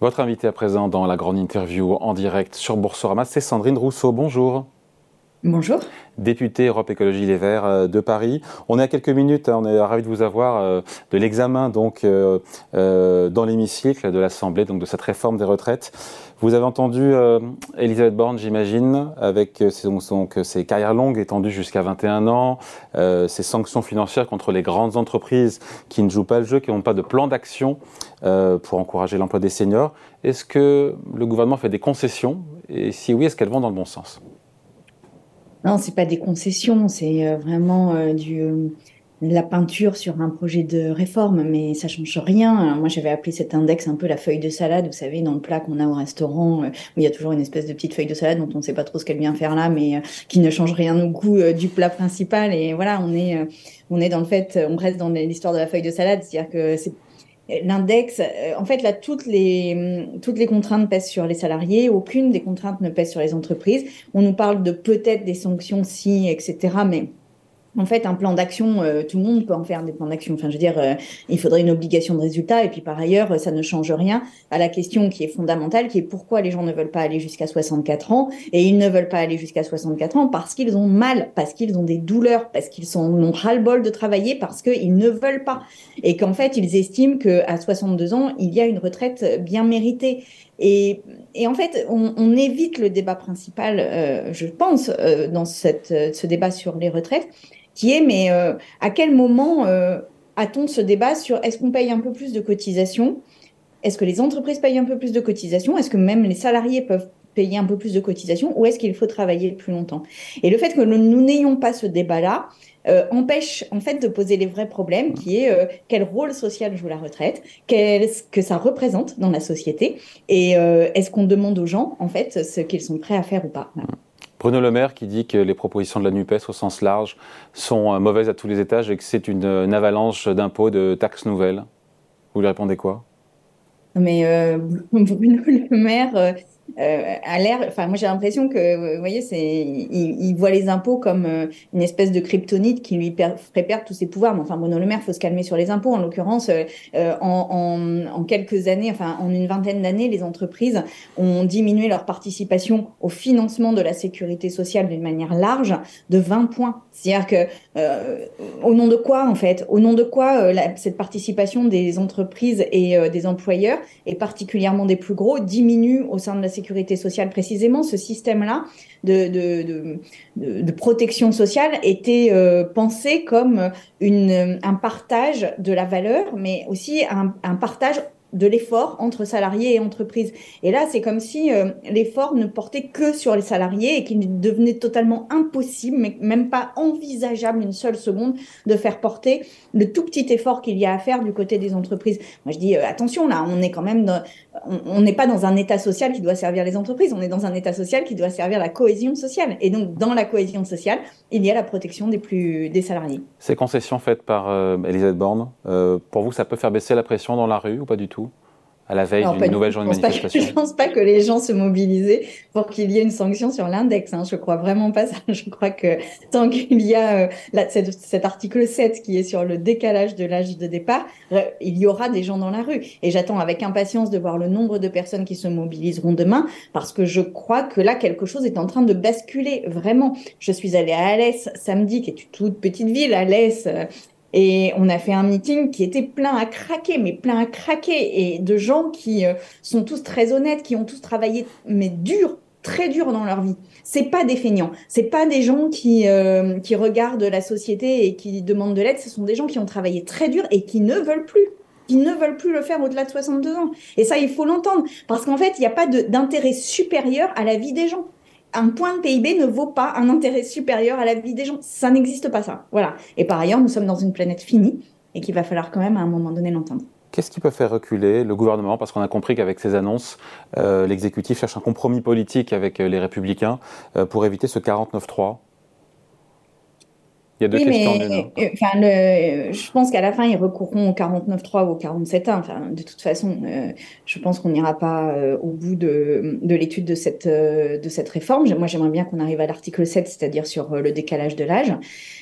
Votre invité à présent dans la grande interview en direct sur Boursorama, c'est Sandrine Rousseau. Bonjour. Bonjour. Députée Europe Écologie Les Verts euh, de Paris. On est à quelques minutes, hein, on est ravis de vous avoir euh, de l'examen donc euh, dans l'hémicycle de l'Assemblée donc de cette réforme des retraites. Vous avez entendu Elisabeth Borne, j'imagine, avec donc, ses carrières longues étendues jusqu'à 21 ans, ses sanctions financières contre les grandes entreprises qui ne jouent pas le jeu, qui n'ont pas de plan d'action pour encourager l'emploi des seniors. Est-ce que le gouvernement fait des concessions? Et si oui, est-ce qu'elles vont dans le bon sens? Non, c'est pas des concessions, c'est euh, vraiment euh, du euh, la peinture sur un projet de réforme, mais ça change rien. Moi, j'avais appelé cet index un peu la feuille de salade, vous savez, dans le plat qu'on a au restaurant, où il y a toujours une espèce de petite feuille de salade dont on ne sait pas trop ce qu'elle vient faire là, mais qui ne change rien au goût du plat principal. Et voilà, on est, on est dans le fait, on reste dans l'histoire de la feuille de salade, c'est-à-dire que c'est L'index, euh, en fait, là, toutes les, toutes les contraintes pèsent sur les salariés, aucune des contraintes ne pèse sur les entreprises. On nous parle de peut-être des sanctions si, etc., mais en fait, un plan d'action, euh, tout le monde peut en faire des plans d'action. Enfin, je veux dire, euh, il faudrait une obligation de résultat. Et puis, par ailleurs, ça ne change rien à la question qui est fondamentale, qui est pourquoi les gens ne veulent pas aller jusqu'à 64 ans. Et ils ne veulent pas aller jusqu'à 64 ans parce qu'ils ont mal, parce qu'ils ont des douleurs, parce qu'ils ont ras-le-bol de travailler, parce qu'ils ne veulent pas. Et qu'en fait, ils estiment qu'à 62 ans, il y a une retraite bien méritée. Et, en fait, on, évite le débat principal, euh, je pense, dans ce débat sur les retraites, qui est mais euh, à quel moment euh, a-t-on ce débat sur est-ce qu'on paye un peu plus de cotisations? Est-ce que les entreprises payent un peu plus de cotisations? Est-ce que même les salariés peuvent payer un peu plus de cotisations? Ou est-ce qu'il faut travailler plus longtemps? Et le fait que nous n'ayons pas ce débat-là, euh, empêche en fait de poser les vrais problèmes qui est quel rôle social joue la retraite, qu'est-ce que ça représente dans la société? Et est-ce qu'on demande aux gens en fait ce qu'ils sont prêts à faire ou pas? Bruno Le Maire qui dit que les propositions de la NUPES au sens large sont euh, mauvaises à tous les étages et que c'est une, avalanche d'impôts, de taxes nouvelles. Vous lui répondez quoi? Mais euh, Bruno Le Maire, euh, euh, à l'air. Enfin, moi, j'ai l'impression que, vous voyez, c'est, il, voit les impôts comme euh, une espèce de kryptonite qui lui ferait perdre tous ses pouvoirs. Mais enfin, Bruno Le Maire, faut se calmer sur les impôts. En l'occurrence, euh, en, en, quelques années, enfin, en une vingtaine d'années, les entreprises ont diminué leur participation au financement de la sécurité sociale d'une manière large de 20 points. C'est-à-dire que, au nom de quoi, en fait, au nom de quoi cette participation des entreprises et des employeurs, et particulièrement des plus gros, diminue au sein de la sécurité sociale précisément, ce système-là de, protection sociale était euh, pensé comme une, un partage de la valeur, mais aussi un partage de l'effort entre salariés et entreprises. Et là, c'est comme si euh, l'effort ne portait que sur les salariés et qu'il devenait totalement impossible, même pas envisageable une seule seconde, de faire porter le tout petit effort qu'il y a à faire du côté des entreprises. Moi, je dis euh, attention, là, on est quand même, on n'est pas dans un état social qui doit servir les entreprises, on est dans un état social qui doit servir la cohésion sociale. Et donc, dans la cohésion sociale, il y a la protection des plus des salariés. Ces concessions faites par euh, Elisabeth Borne, pour vous, ça peut faire baisser la pression dans la rue ou pas du tout? À la veille d'une nouvelle journée de manifestation Je ne pense pas que les gens se mobilisaient pour qu'il y ait une sanction sur l'index. Hein. Je crois vraiment pas ça. Je crois que tant qu'il y a euh, cet, article 7 qui est sur le décalage de l'âge de départ, il y aura des gens dans la rue. Et j'attends avec impatience de voir le nombre de personnes qui se mobiliseront demain parce que je crois que là, quelque chose est en train de basculer vraiment. Je suis allée à Alès samedi, qui est une toute petite ville, Alès, euh, et on a fait un meeting qui était plein à craquer, mais plein à craquer, et de gens qui euh, sont tous très honnêtes, qui ont tous travaillé, mais dur, très dur dans leur vie. C'est pas des feignants, c'est pas des gens qui euh, qui regardent la société et qui demandent de l'aide. Ce sont des gens qui ont travaillé très dur et qui ne veulent plus qui ne veulent plus le faire au-delà de 62 ans. Et ça, il faut l'entendre, parce qu'en fait, il n'y a pas d'intérêt supérieur à la vie des gens un point de PIB ne vaut pas un intérêt supérieur à la vie des gens. Ça n'existe pas ça. Voilà. Et par ailleurs, nous sommes dans une planète finie et qu'il va falloir quand même à un moment donné l'entendre. Qu'est-ce qui peut faire reculer le gouvernement? Parce qu'on a compris qu'avec ces annonces, euh, l'exécutif cherche un compromis politique avec euh, les républicains euh, pour éviter ce 49-3 il y a deux questions. Mais, euh, enfin, le, je pense qu'à la fin, ils recourront au 49.3 ou au 47.1. Enfin, de toute façon, euh, je pense qu'on n'ira pas euh, au bout de, de l'étude de cette, de cette réforme. Moi, j'aimerais bien qu'on arrive à l'article 7, c'est-à-dire sur le décalage de l'âge.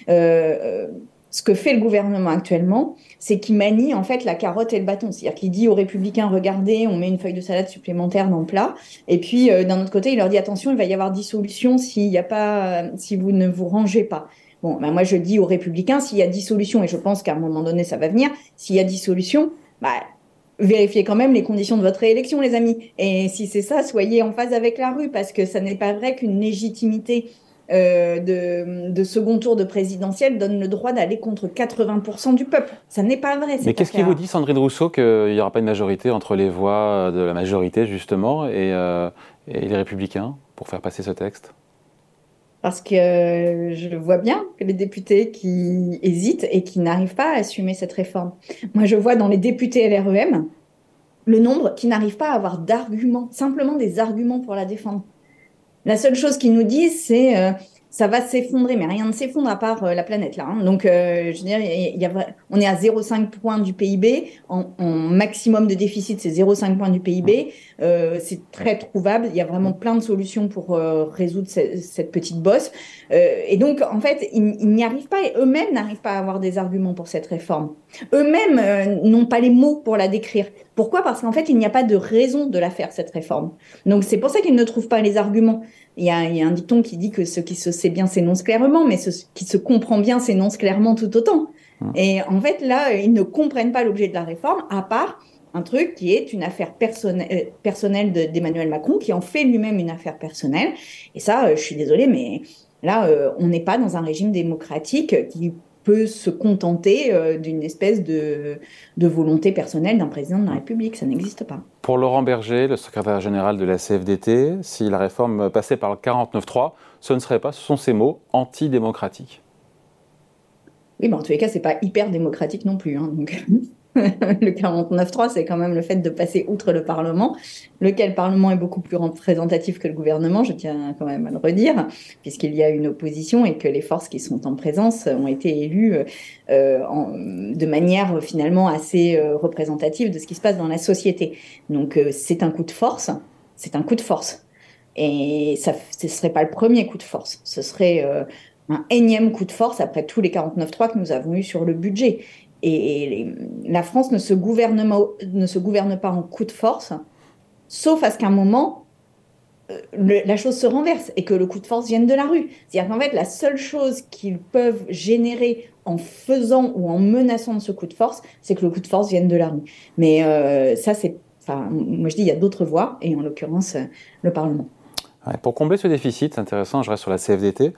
ce que fait le gouvernement actuellement, c'est qu'il manie en fait la carotte et le bâton. C'est-à-dire qu'il dit aux républicains, regardez, on met une feuille de salade supplémentaire dans le plat. Et puis, d'un autre côté, il leur dit, attention, il va y avoir dissolution y a pas, si vous ne vous rangez pas. Bon, ben moi, je dis aux républicains, s'il y a dissolution, et je pense qu'à un moment donné, ça va venir, s'il y a dissolution, bah, vérifiez quand même les conditions de votre réélection, les amis. Et si c'est ça, soyez en phase avec la rue, parce que ça n'est pas vrai qu'une légitimité euh, de, second tour de présidentielle donne le droit d'aller contre 80% du peuple. Ça n'est pas vrai. Mais qu'est-ce qui vous dit, Sandrine Rousseau, qu'il n'y aura pas de majorité entre les voix de la majorité, justement, et, euh, et les républicains pour faire passer ce texte? Parce que je vois bien les députés qui hésitent et qui n'arrivent pas à assumer cette réforme. Moi, je vois dans les députés LREM le nombre qui n'arrivent pas à avoir d'arguments, simplement des arguments pour la défendre. La seule chose qu'ils nous disent, c'est euh, ça va s'effondrer, mais rien ne s'effondre à part euh, la planète là. Hein. Donc, euh, je veux dire, il y a, on est à 0,5 points du PIB. En, maximum de déficit, c'est 0,5 points du PIB. Euh, c'est très trouvable. Il y a vraiment plein de solutions pour résoudre cette, petite bosse. Et donc, en fait, ils, n'y arrivent pas et eux-mêmes n'arrivent pas à avoir des arguments pour cette réforme. Eux-mêmes n'ont pas les mots pour la décrire. Pourquoi? Parce qu'en fait, il n'y a pas de raison de la faire, cette réforme. Donc, c'est pour ça qu'ils ne trouvent pas les arguments. Il y, a, un dicton qui dit que ce qui se sait bien s'énonce clairement, mais ce qui se comprend bien s'énonce clairement tout autant. Hum. Et en fait, là, ils ne comprennent pas l'objet de la réforme, à part un truc qui est une affaire personnelle, euh, personnelle d'Emmanuel Macron, qui en fait lui-même une affaire personnelle. Et ça, euh, je suis désolée, mais là, euh, on n'est pas dans un régime démocratique qui peut se contenter euh, d'une espèce de, volonté personnelle d'un président de la République. Ça n'existe pas. Pour Laurent Berger, le secrétaire général de la CFDT, si la réforme passait par le 49.3, ce ne serait pas, ce sont ces mots, antidémocratiques. Oui, mais en tous les cas, c'est pas hyper démocratique non plus. Hein, donc... le 49-3, c'est quand même le fait de passer outre le Parlement, lequel Parlement est beaucoup plus représentatif que le gouvernement, je tiens quand même à le redire, puisqu'il y a une opposition et que les forces qui sont en présence ont été élues euh, de manière finalement assez euh, représentative de ce qui se passe dans la société. Donc euh, c'est un coup de force, c'est un coup de force. Et ça, ce ne serait pas le premier coup de force, ce serait un énième coup de force après tous les 49-3 que nous avons eus sur le budget. Et, la France ne se, gouverne, pas en coup de force, sauf à ce qu'à un moment, euh, la chose se renverse et que le coup de force vienne de la rue. C'est-à-dire qu'en fait, la seule chose qu'ils peuvent générer en faisant ou en menaçant de ce coup de force, c'est que le coup de force vienne de la rue. Mais euh, ça, c'est. Enfin, moi, je dis, il y a d'autres voies, et en l'occurrence, euh, le Parlement. Pour combler ce déficit, c'est intéressant, je reste sur la CFDT,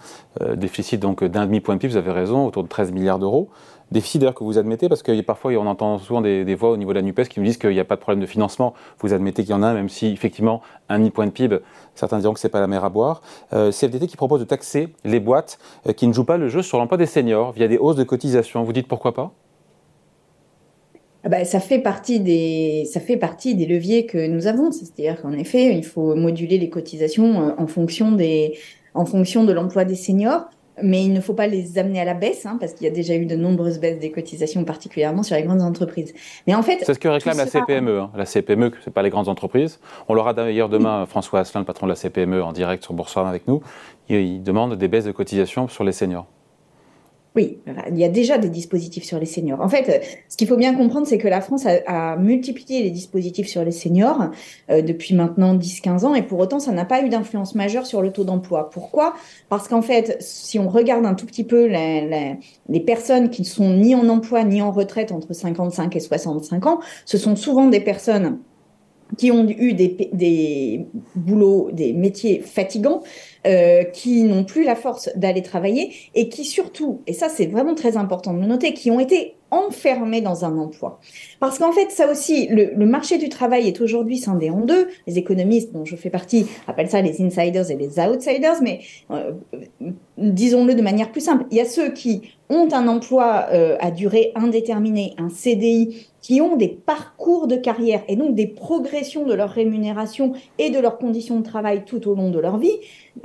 déficit donc d'un demi-point de PIB, vous avez raison, autour de 13 milliards d'euros. Déficit d'ailleurs que vous admettez, parce que parfois on entend souvent des, voix au niveau de la NUPES qui nous disent qu'il n'y a pas de problème de financement. Vous admettez qu'il y en a, même si effectivement un demi-point de PIB, certains diront que c'est pas la mer à boire. Euh, CFDT qui propose de taxer les boîtes euh, qui ne jouent pas le jeu sur l'emploi des seniors via des hausses de cotisation. Vous dites pourquoi pas? Ah bah, ça fait partie des ça fait partie des leviers que nous avons, c'est-à-dire qu'en effet, il faut moduler les cotisations euh, en fonction des en fonction de l'emploi des seniors mais il ne faut pas les amener à la baisse, hein, parce qu'il y a déjà eu de nombreuses baisses des cotisations, particulièrement sur les grandes entreprises. Mais en fait, c'est ce que réclame la CPME. Hein. La CPME, c'est pas les grandes entreprises. On l'aura d'ailleurs demain François Asselin, le patron de la CPME, en direct sur Boursorama avec nous. il demande des baisses de cotisations sur les seniors. Oui, il y a déjà des dispositifs sur les seniors. En fait, ce qu'il faut bien comprendre, c'est que la France a, multiplié les dispositifs sur les seniors euh, depuis maintenant 10-15 ans, et pour autant, ça n'a pas eu d'influence majeure sur le taux d'emploi. Pourquoi? Parce qu'en fait, si on regarde un tout petit peu les personnes qui ne sont ni en emploi ni en retraite entre 55 et 65 ans, ce sont souvent des personnes qui ont eu des, des boulots, des métiers fatigants, euh, qui n'ont plus la force d'aller travailler et qui surtout, et ça c'est vraiment très important de le noter, qui ont été enfermés dans un emploi. Parce qu'en fait, ça aussi, le, marché du travail est aujourd'hui scindé en deux. Les économistes dont je fais partie appellent ça les insiders et les outsiders, mais euh, disons-le de manière plus simple. Il y a ceux qui ont un emploi euh, à durée indéterminée, un CDI, qui ont des parcours de carrière et donc des progressions de leur rémunération et de leurs conditions de travail tout au long de leur vie,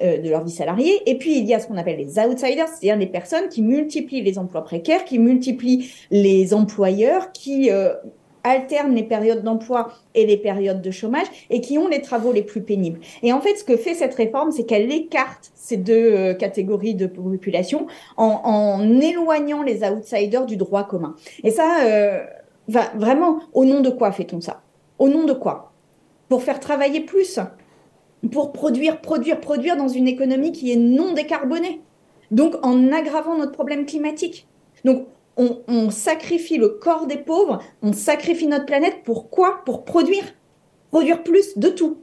euh, de leur vie salariée. Et puis il y a ce qu'on appelle les outsiders, c'est-à-dire les personnes qui multiplient les emplois précaires, qui multiplient les employeurs, qui euh, alternent les périodes d'emploi et les périodes de chômage et qui ont les travaux les plus pénibles. Et en fait, ce que fait cette réforme, c'est qu'elle écarte ces deux euh, catégories de population en, éloignant les outsiders du droit commun. Et ça, euh, vraiment, au nom de quoi fait-on ça? Au nom de quoi? Pour faire travailler plus pour produire, produire, produire dans une économie qui est non décarbonée. Donc en aggravant notre problème climatique. Donc on, sacrifie le corps des pauvres, on sacrifie notre planète. Pourquoi Pour produire. Produire plus de tout.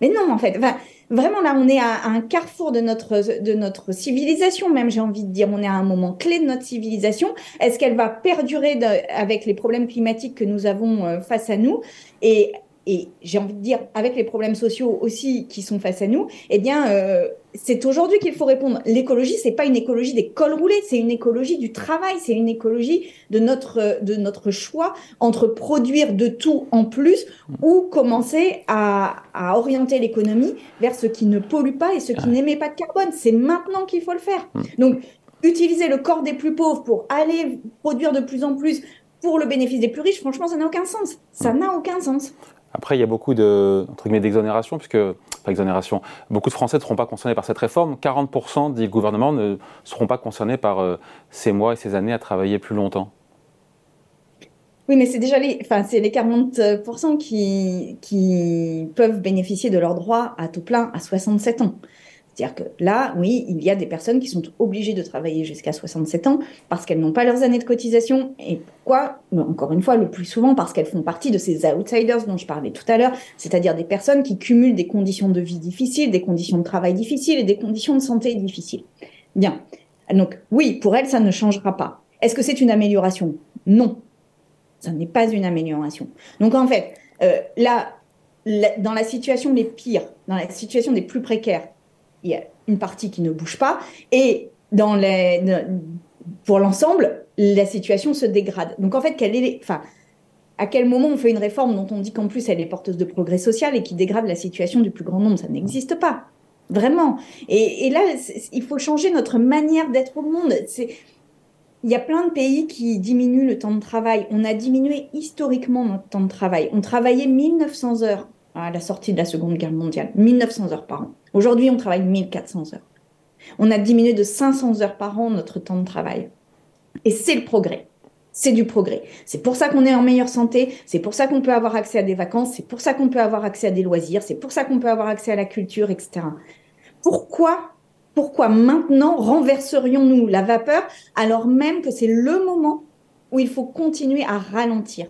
Mais non, en fait, vraiment là, on est à, un carrefour de notre, civilisation, même j'ai envie de dire, on est à un moment clé de notre civilisation. Est-ce qu'elle va perdurer avec les problèmes climatiques que nous avons euh, face à nous? Et j'ai envie de dire, avec les problèmes sociaux aussi qui sont face à nous, eh bien, euh, c'est aujourd'hui qu'il faut répondre. L'écologie, c'est pas une écologie des cols roulés, c'est une écologie du travail, c'est une écologie de notre, de notre choix entre produire de tout en plus ou commencer à, à orienter l'économie vers ce qui ne pollue pas et ce qui n'émet pas de carbone. C'est maintenant qu'il faut le faire. Donc, utiliser le corps des plus pauvres pour aller produire de plus en plus pour le bénéfice des plus riches, franchement, ça n'a aucun sens. Ça n'a aucun sens. Après, il y a beaucoup de, puisque, exonération, beaucoup de Français ne seront pas concernés par cette réforme. 40% des gouvernements ne seront pas concernés par euh, ces mois et ces années à travailler plus longtemps. Oui, mais c'est déjà les 40% qui, qui peuvent bénéficier de leurs droits à tout plein à 67 ans. C'est-à-dire que là, oui, il y a des personnes qui sont obligées de travailler jusqu'à 67 ans parce qu'elles n'ont pas leurs années de cotisation. Et pourquoi? Encore une fois, le plus souvent parce qu'elles font partie de ces outsiders dont je parlais tout à l'heure, c'est-à-dire des personnes qui cumulent des conditions de vie difficiles, des conditions de travail difficiles et des conditions de santé difficiles. Bien. Donc oui, pour elles, ça ne changera pas. Est-ce que c'est une amélioration? Non. Ça n'est pas une amélioration. Donc en fait, euh, là, dans la situation les pires, dans la situation des plus précaires, il y a une partie qui ne bouge pas. Et dans les, pour l'ensemble, la situation se dégrade. Donc en fait, est, à quel moment on fait une réforme dont on dit qu'en plus elle est porteuse de progrès social et qui dégrade la situation du plus grand nombre? Ça n'existe pas. Vraiment. Et, là, il faut changer notre manière d'être au monde. Il y a plein de pays qui diminuent le temps de travail. On a diminué historiquement notre temps de travail. On travaillait 1900 heures à la sortie de la Seconde Guerre mondiale, 1900 heures par an. Aujourd'hui, on travaille 1400 heures. On a diminué de 500 heures par an notre temps de travail. Et c'est le progrès. C'est du progrès. C'est pour ça qu'on est en meilleure santé, c'est pour ça qu'on peut avoir accès à des vacances, c'est pour ça qu'on peut avoir accès à des loisirs, c'est pour ça qu'on peut avoir accès à la culture, etc. Pourquoi, pourquoi maintenant renverserions-nous la vapeur alors même que c'est le moment où il faut continuer à ralentir?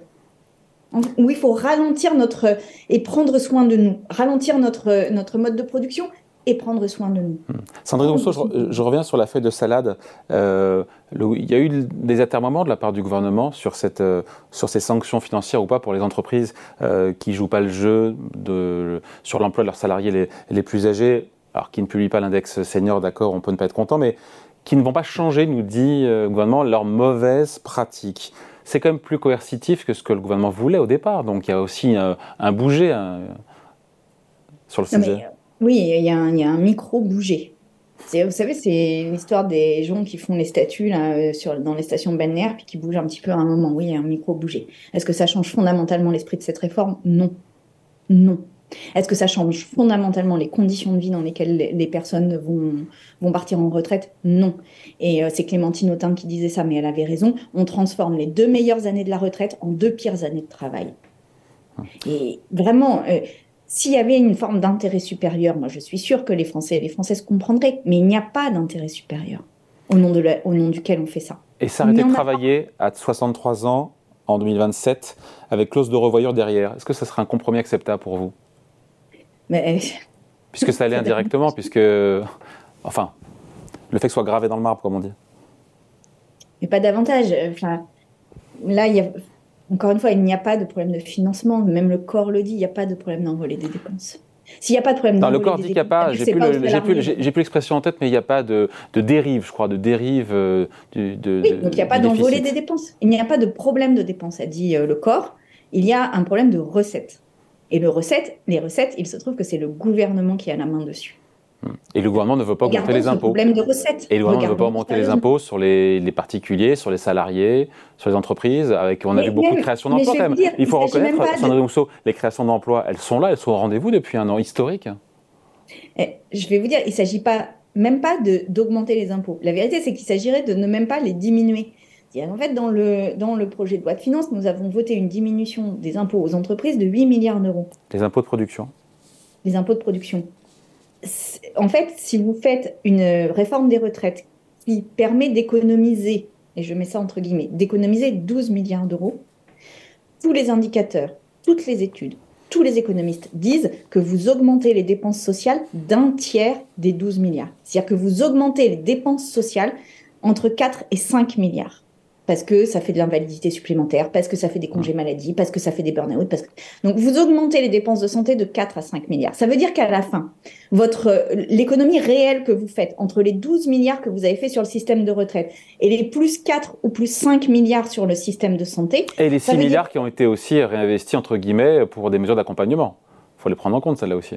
Où il faut ralentir notre et prendre soin de nous, ralentir notre, notre mode de production et prendre soin de nous. Hmm. Sandrine Rousseau, je, reviens sur la feuille de salade. Euh, il y a eu des atermoiements de la part du gouvernement sur, cette, euh, sur ces sanctions financières ou pas pour les entreprises euh, qui jouent pas le jeu sur l'emploi de leurs salariés les, les, plus âgés, alors qui ne publient pas l'index senior, d'accord, on peut ne pas être content, mais qui ne vont pas changer, nous dit le gouvernement, leurs mauvaises pratiques c'est quand même plus coercitif que ce que le gouvernement voulait au départ. Donc il y a aussi un, bouger sur le sujet. Euh, oui, il y, a un, micro-bouger. Vous savez, c'est l'histoire des gens qui font les là, sur, dans les stations balnéaires puis qui bougent un petit peu à un moment. Oui, il y a un micro-bouger. Est-ce que ça change fondamentalement l'esprit de cette réforme? Non. Non. Est-ce que ça change fondamentalement les conditions de vie dans lesquelles les personnes vont, vont partir en retraite? Non. Et euh, c'est Clémentine Autain qui disait ça, mais elle avait raison. On transforme les deux meilleures années de la retraite en deux pires années de travail. Et vraiment, euh, s'il y avait une forme d'intérêt supérieur, moi je suis sûre que les Français et les Françaises comprendraient, mais il n'y a pas d'intérêt supérieur au nom, de au nom duquel on fait ça. Et s'arrêter de travailler à 63 ans en 2027 avec clause de revoyure derrière, est-ce que ce serait un compromis acceptable pour vous? Mais... Puisque ça allait indirectement, puisque. Enfin, le fait que ce soit gravé dans le marbre, comme on dit. Mais pas davantage. Enfin, là, il y a. Encore une fois, il n'y a pas de problème de financement. Même le corps le dit, il n'y a pas de problème d'envoler des dépenses. S'il n'y a pas de problème d'envoler le corps dit qu'il n'y a pas. J'ai plus, plus l'expression en tête, mais il n'y a pas de, de, dérive, je crois, de dérive. Euh, de, oui, donc il n'y a pas d'envoler des dépenses. Il n'y a pas de problème de dépenses, a dit euh, le corps. Il y a un problème de recette. Et le recette, les recettes, il se trouve que c'est le gouvernement qui a la main dessus. Et le gouvernement ne veut pas augmenter les impôts. problème de recettes. Et le gouvernement ne veut pas augmenter les impôts sur les, particuliers, sur les salariés, sur les entreprises. Avec, on a vu beaucoup de créations d'emplois quand même. il faut reconnaître, Sandrine Rousseau, les créations d'emplois, elles sont là, elles sont au rendez-vous depuis un an historique. Eh, je vais vous dire, il ne s'agit pas, même pas d'augmenter les impôts. La vérité, c'est qu'il s'agirait de ne même pas les diminuer. En fait, dans le, dans le projet de loi de finances, nous avons voté une diminution des impôts aux entreprises de 8 milliards d'euros. Les impôts de production? Les impôts de production en fait, si vous faites une réforme des retraites qui permet d'économiser, et je mets ça entre guillemets, d'économiser 12 milliards d'euros, tous les indicateurs, toutes les études, tous les économistes disent que vous augmentez les dépenses sociales d'un tiers des 12 milliards. C'est-à-dire que vous augmentez les dépenses sociales entre 4 et 5 milliards parce que ça fait de l'invalidité supplémentaire, parce que ça fait des congés maladie, parce que ça fait des burn-out. Parce que... Donc vous augmentez les dépenses de santé de 4 à 5 milliards. Ça veut dire qu'à la fin, votre l'économie réelle que vous faites entre les 12 milliards que vous avez fait sur le système de retraite et les plus 4 ou plus 5 milliards sur le système de santé. Et les 6 milliards qui ont été aussi réinvestis, entre guillemets, pour des mesures d'accompagnement. Il faut les prendre en compte, celles-là aussi.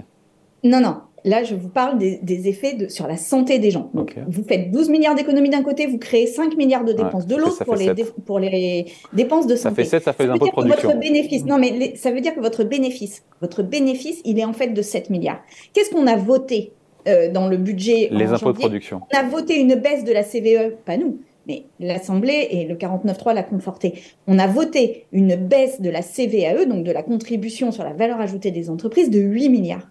Non, non. Là, je vous parle des, effets de, sur la santé des gens. Vous faites 12 milliards d'économies d'un côté, vous créez 5 milliards de dépenses de l'autre pour, les, pour les dépenses de santé. Ça fait 7, ça fait ça impôts de production. Votre bénéfice, non, mais ça veut dire que votre bénéfice, votre bénéfice, il est en fait de 7 milliards. Qu'est-ce qu'on a voté euh, dans le budget Les impôts de production. On a voté une baisse de la CVE, pas nous, mais l'Assemblée et le 49.3 l'a conforté. On a voté une baisse de la CVAE, donc de la contribution sur la valeur ajoutée des entreprises, de 8 milliards.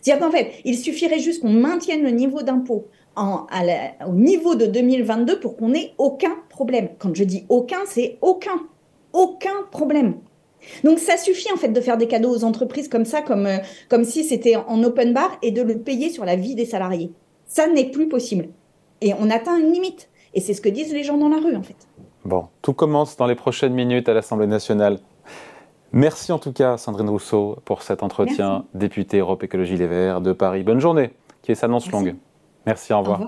C'est-à-dire qu'en fait, il suffirait juste qu'on maintienne le niveau d'impôt au niveau de 2022 pour qu'on ait aucun problème. Quand je dis aucun, c'est aucun. Aucun problème. Donc ça suffit en fait de faire des cadeaux aux entreprises comme ça, euh, comme si c'était en open bar et de le payer sur la vie des salariés. Ça n'est plus possible. Et on atteint une limite. Et c'est ce que disent les gens dans la rue en fait. Bon, tout commence dans les prochaines minutes à l'Assemblée nationale. Merci en tout cas, Sandrine Rousseau, pour cet entretien, députée Europe Écologie Les Verts de Paris. Bonne journée, qui s'annonce longue. Merci, au revoir.